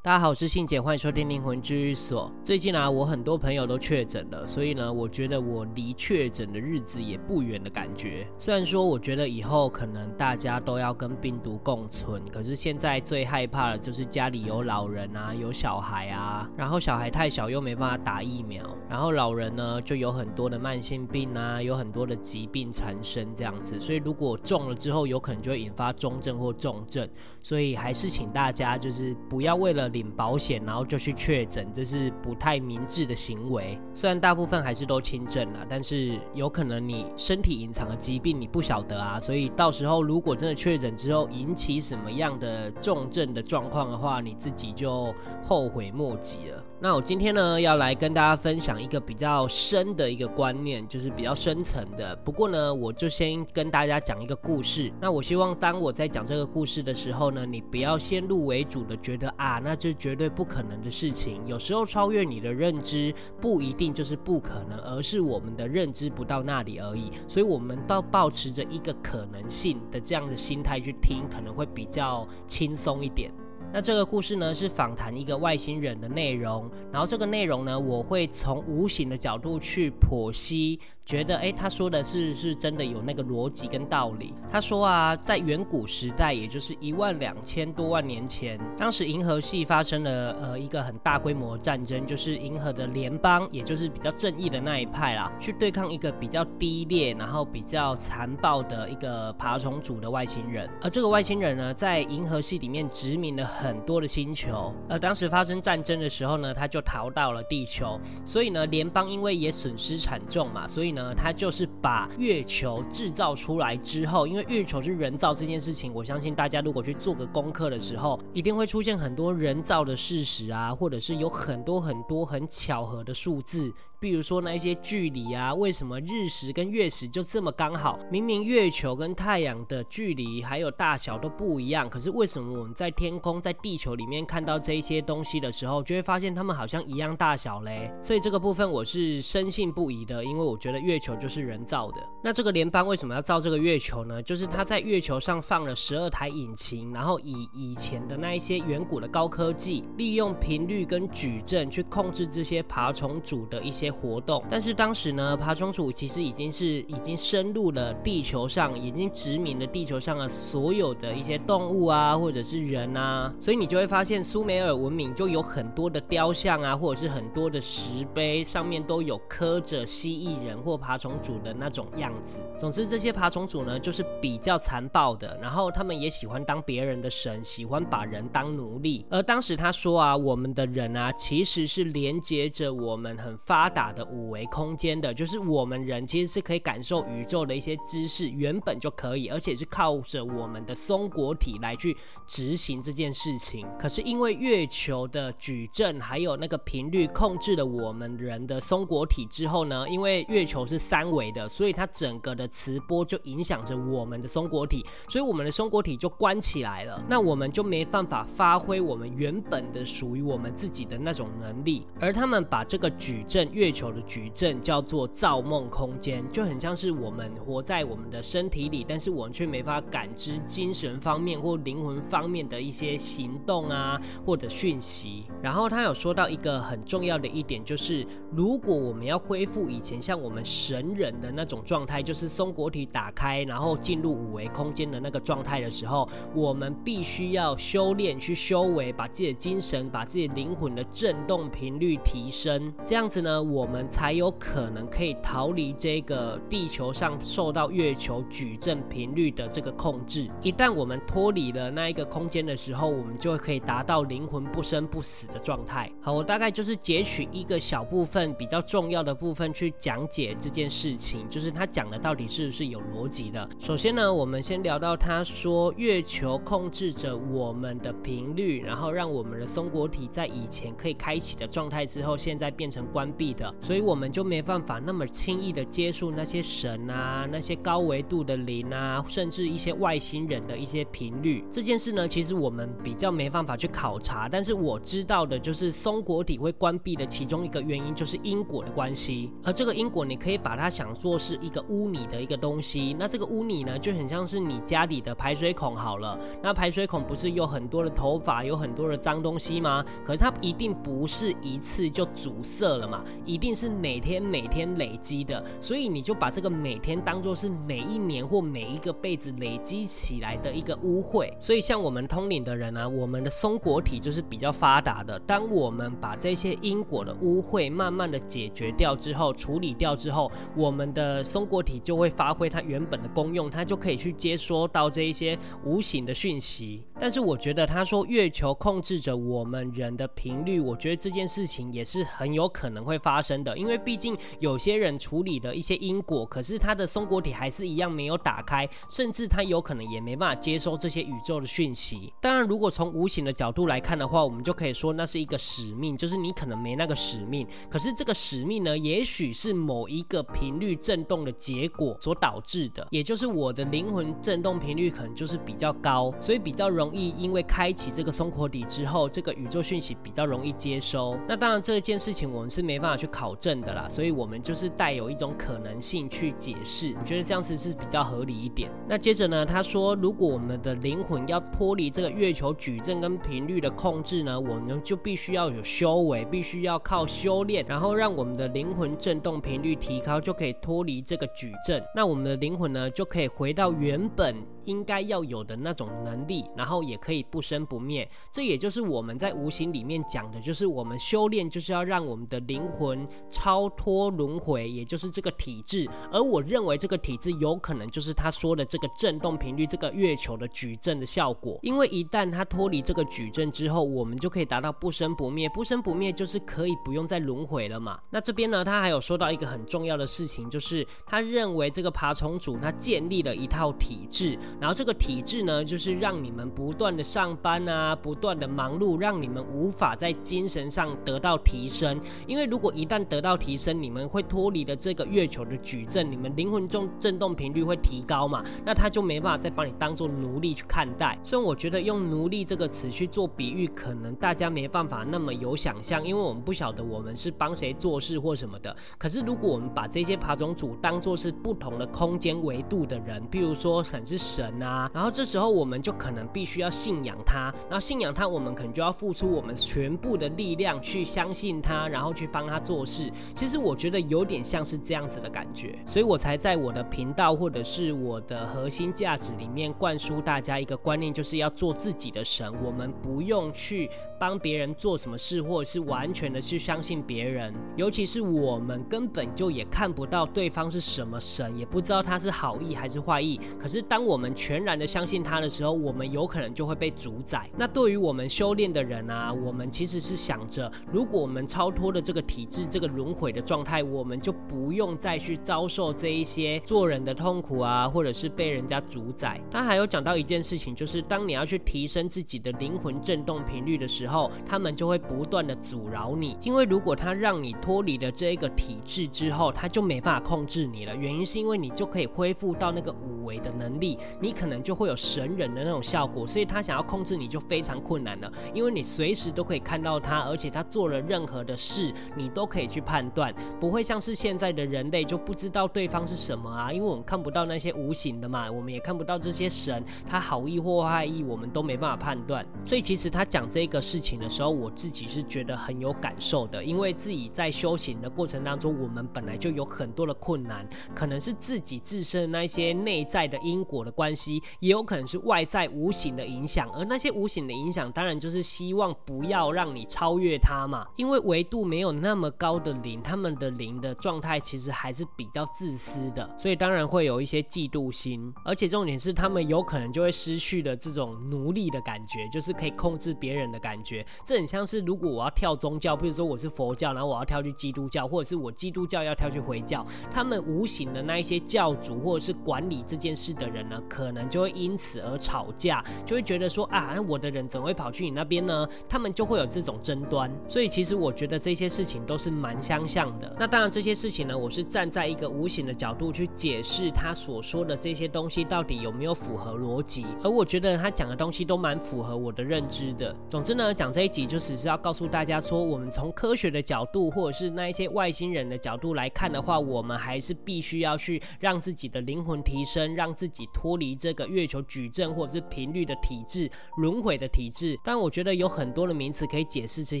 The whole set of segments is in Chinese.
大家好，我是信姐，欢迎收听灵魂居所。最近啊，我很多朋友都确诊了，所以呢，我觉得我离确诊的日子也不远的感觉。虽然说，我觉得以后可能大家都要跟病毒共存，可是现在最害怕的就是家里有老人啊，有小孩啊，然后小孩太小又没办法打疫苗，然后老人呢就有很多的慢性病啊，有很多的疾病产生这样子，所以如果中了之后，有可能就会引发中症或重症，所以还是请大家就是不要为了。领保险，然后就去确诊，这是不太明智的行为。虽然大部分还是都轻症了，但是有可能你身体隐藏的疾病你不晓得啊，所以到时候如果真的确诊之后引起什么样的重症的状况的话，你自己就后悔莫及了。那我今天呢，要来跟大家分享一个比较深的一个观念，就是比较深层的。不过呢，我就先跟大家讲一个故事。那我希望当我在讲这个故事的时候呢，你不要先入为主的觉得啊，那这绝对不可能的事情。有时候超越你的认知不一定就是不可能，而是我们的认知不到那里而已。所以，我们都抱持着一个可能性的这样的心态去听，可能会比较轻松一点。那这个故事呢，是访谈一个外星人的内容，然后这个内容呢，我会从无形的角度去剖析。觉得诶，他说的是是真的有那个逻辑跟道理。他说啊，在远古时代，也就是一万两千多万年前，当时银河系发生了呃一个很大规模的战争，就是银河的联邦，也就是比较正义的那一派啦，去对抗一个比较低劣，然后比较残暴的一个爬虫族的外星人。而这个外星人呢，在银河系里面殖民了很多的星球。而当时发生战争的时候呢，他就逃到了地球。所以呢，联邦因为也损失惨重嘛，所以呢呢。呢，他就是把月球制造出来之后，因为月球是人造这件事情，我相信大家如果去做个功课的时候，一定会出现很多人造的事实啊，或者是有很多很多很巧合的数字。比如说那一些距离啊，为什么日食跟月食就这么刚好？明明月球跟太阳的距离还有大小都不一样，可是为什么我们在天空在地球里面看到这一些东西的时候，就会发现它们好像一样大小嘞？所以这个部分我是深信不疑的，因为我觉得月球就是人造的。那这个联邦为什么要造这个月球呢？就是它在月球上放了十二台引擎，然后以以前的那一些远古的高科技，利用频率跟矩阵去控制这些爬虫族的一些。活动，但是当时呢，爬虫族其实已经是已经深入了地球上，已经殖民了地球上的所有的一些动物啊，或者是人啊，所以你就会发现苏美尔文明就有很多的雕像啊，或者是很多的石碑，上面都有刻着蜥蜴人或爬虫族的那种样子。总之，这些爬虫族呢，就是比较残暴的，然后他们也喜欢当别人的神，喜欢把人当奴隶。而当时他说啊，我们的人啊，其实是连接着我们很发达。打的五维空间的，就是我们人其实是可以感受宇宙的一些知识，原本就可以，而且是靠着我们的松果体来去执行这件事情。可是因为月球的矩阵还有那个频率控制了我们人的松果体之后呢，因为月球是三维的，所以它整个的磁波就影响着我们的松果体，所以我们的松果体就关起来了，那我们就没办法发挥我们原本的属于我们自己的那种能力。而他们把这个矩阵月。月球的矩阵叫做造梦空间，就很像是我们活在我们的身体里，但是我们却没法感知精神方面或灵魂方面的一些行动啊，或者讯息。然后他有说到一个很重要的一点，就是如果我们要恢复以前像我们神人的那种状态，就是松果体打开，然后进入五维空间的那个状态的时候，我们必须要修炼去修为，把自己的精神、把自己灵魂的振动频率提升，这样子呢，我。我们才有可能可以逃离这个地球上受到月球矩阵频率的这个控制。一旦我们脱离了那一个空间的时候，我们就可以达到灵魂不生不死的状态。好，我大概就是截取一个小部分比较重要的部分去讲解这件事情，就是他讲的到底是不是有逻辑的。首先呢，我们先聊到他说月球控制着我们的频率，然后让我们的松果体在以前可以开启的状态之后，现在变成关闭的。所以我们就没办法那么轻易的接触那些神啊、那些高维度的灵啊，甚至一些外星人的一些频率。这件事呢，其实我们比较没办法去考察，但是我知道的就是松果体会关闭的其中一个原因就是因果的关系，而这个因果你可以把它想做是一个污泥的一个东西，那这个污泥呢就很像是你家里的排水孔好了，那排水孔不是有很多的头发，有很多的脏东西吗？可是它一定不是一次就阻塞了嘛，一定是每天每天累积的，所以你就把这个每天当做是每一年或每一个辈子累积起来的一个污秽，所以像我们通灵的人呢、我们的松果体就是比较发达的。当我们把这些因果的污秽慢慢的解决掉之后，处理掉之后，我们的松果体就会发挥它原本的功用，它就可以去接收到这一些无形的讯息。但是我觉得他说月球控制着我们人的频率，我觉得这件事情也是很有可能会发生生的，因为毕竟有些人处理了一些因果，可是他的松果体还是一样没有打开，甚至他有可能也没办法接收这些宇宙的讯息。当然，如果从无形的角度来看的话，我们就可以说那是一个使命，就是你可能没那个使命，可是这个使命呢，也许是某一个频率震动的结果所导致的，也就是我的灵魂震动频率可能就是比较高，所以比较容易因为开启这个松果体之后，这个宇宙讯息比较容易接收。那当然这件事情我们是没办法去考证的啦，所以我们就是带有一种可能性去解释，你觉得这样子是比较合理一点。那接着呢，他说如果我们的灵魂要脱离这个月球矩阵跟频率的控制呢，我们就必须要有修为，必须要靠修炼，然后让我们的灵魂震动频率提高，就可以脱离这个矩阵。那我们的灵魂呢，就可以回到原本应该要有的那种能力，然后也可以不生不灭。这也就是我们在无形里面讲的，就是我们修炼就是要让我们的灵魂超脱轮回，也就是这个体质。而我认为这个体质有可能就是他说的这个震动频率，这个月球的矩阵的效果。因为一旦他脱离这个矩阵之后，我们就可以达到不生不灭。不生不灭就是可以不用再轮回了嘛。那这边呢，他还有说到一个很重要的事情，就是他认为这个爬虫族他建立了一套体制，然后这个体制呢，就是让你们不断的上班啊，不断的忙碌，让你们无法在精神上得到提升。因为如果一旦得到提升，你们会脱离了这个月球的矩阵，你们灵魂中震动频率会提高嘛，那他就没办法再把你当做奴隶去看待。虽然我觉得用奴隶这个词去做比喻，可能大家没办法那么有想象，因为我们不晓得我们是帮谁做事或什么的。可是如果我们把这些爬虫族当做是不同的空间维度的人，譬如说很是神啊，然后这时候我们就可能必须要信仰他，然后信仰他，我们可能就要付出我们全部的力量去相信他，然后去帮他做事。其实我觉得有点像是这样子的感觉，所以我才在我的频道或者是我的核心价值里面灌输大家一个观念，就是要做自己的神。我们不用去帮别人做什么事，或者是完全的去相信别人，尤其是我们根本就也看不到对方是什么神，也不知道他是好意还是坏意。可是当我们全然的相信他的时候，我们有可能就会被主宰。那对于我们修炼的人啊，我们其实是想着，如果我们超脱了这个体制、这个轮回的状态，我们就不用再去遭受这一些做人的痛苦啊，或者是被人家主宰。他还有讲到一件事情，就是当你要去提升自己的灵魂振动频率的时候，他们就会不断的阻挠你，因为如果他让你脱离了这一个体制之后，他就没办法控制你了。原因是因为你就可以恢复到那个五维的能力，你可能就会有神人的那种效果，所以他想要控制你就非常困难了，因为你随时都可以看到他，而且他做了任何的事，你都可以去判断，不会像是现在的人类就不知道对方是什么啊，因为我们看不到那些无形的嘛，我们也看不到这些神，他好意或坏意，我们都没办法判断。所以其实他讲这个事情的时候，我自己是觉得很有感受的，因为自己在修行的过程当中，我们本来就有很多的困难，可能是自己自身的那些内在的因果的关系，也有可能是外在无形的影响，而那些无形的影响，当然就是希望不要让你超越它嘛，因为维度没有那么高的灵，他们的灵的状态其实还是比较自私的，所以当然会有一些嫉妒心，而且重点是他们有可能就会失去了这种奴隶的感觉，就是可以控制别人的感觉，这很像是如果我要跳宗教，比如说我是佛教，然后我要跳去基督教，或者是我基督教要跳去回教，他们无形的那一些教主或者是管理这件事的人呢，可能就会因此而吵架，就会觉得说啊，我的人怎么会跑去你那边呢？他们就会有这种争端。所以其实我觉得这些事情都是蛮相像的。那当然这些事情呢，我是站在一个无形的角度去解释他所说的这些东西到底有没有符合逻辑，而我觉得他讲的东西都蛮符合我的认知的。总之呢，讲这一集就只是要告诉大家说，我们从科学的角度，或者是那一些外星人的角度来看的话，我们还是必须要去让自己的灵魂提升，让自己脱离这个月球矩阵或者是频率的体制、轮回的体制。但我觉得有很多的名词可以解释这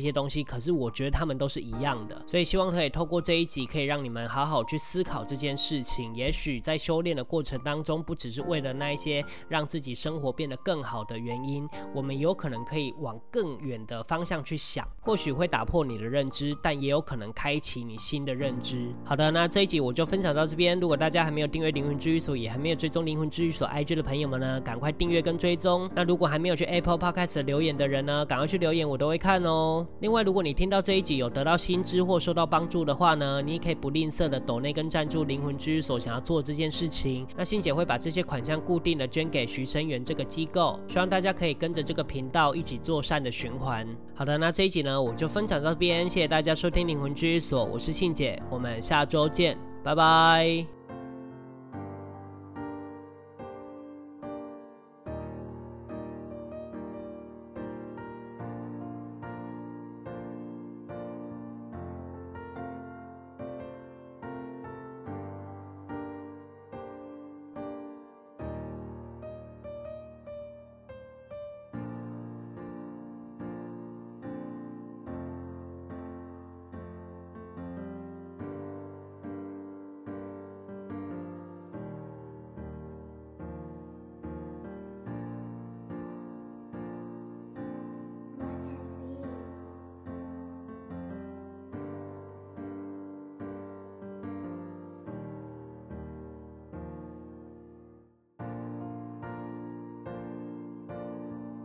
些东西，可是我觉得他们都是一样的。所以希望可以透过这一集，可以让你们好好去思考这件事情。也许在修炼的过程当中，不只是为了那一些让自己生活变得更好的原因，我们有可能可以往更远的方向去想，或许会打破你的认知，但也有可能开启你新的认知。好的，那这一集我就分享到这边。如果大家还没有订阅灵魂治愈所，也还没有追踪灵魂治愈所 IG 的朋友们呢，赶快订阅跟追踪。那如果还没有去 Apple Podcast 留言的人呢，赶快去留言，我都会看哦。另外，如果你听到这一集有得到新知或受到帮助的话呢，你也可以不吝啬的抖内跟赞助灵魂居所想要做这件事情。那信姐会把这些款项固定的捐给徐生源这个机构，希望大家可以跟着这个频道一起做善的循环。好的，那这一集呢，我就分享到这边，谢谢大家收听灵魂居所，我是信姐，我们下周见，拜拜。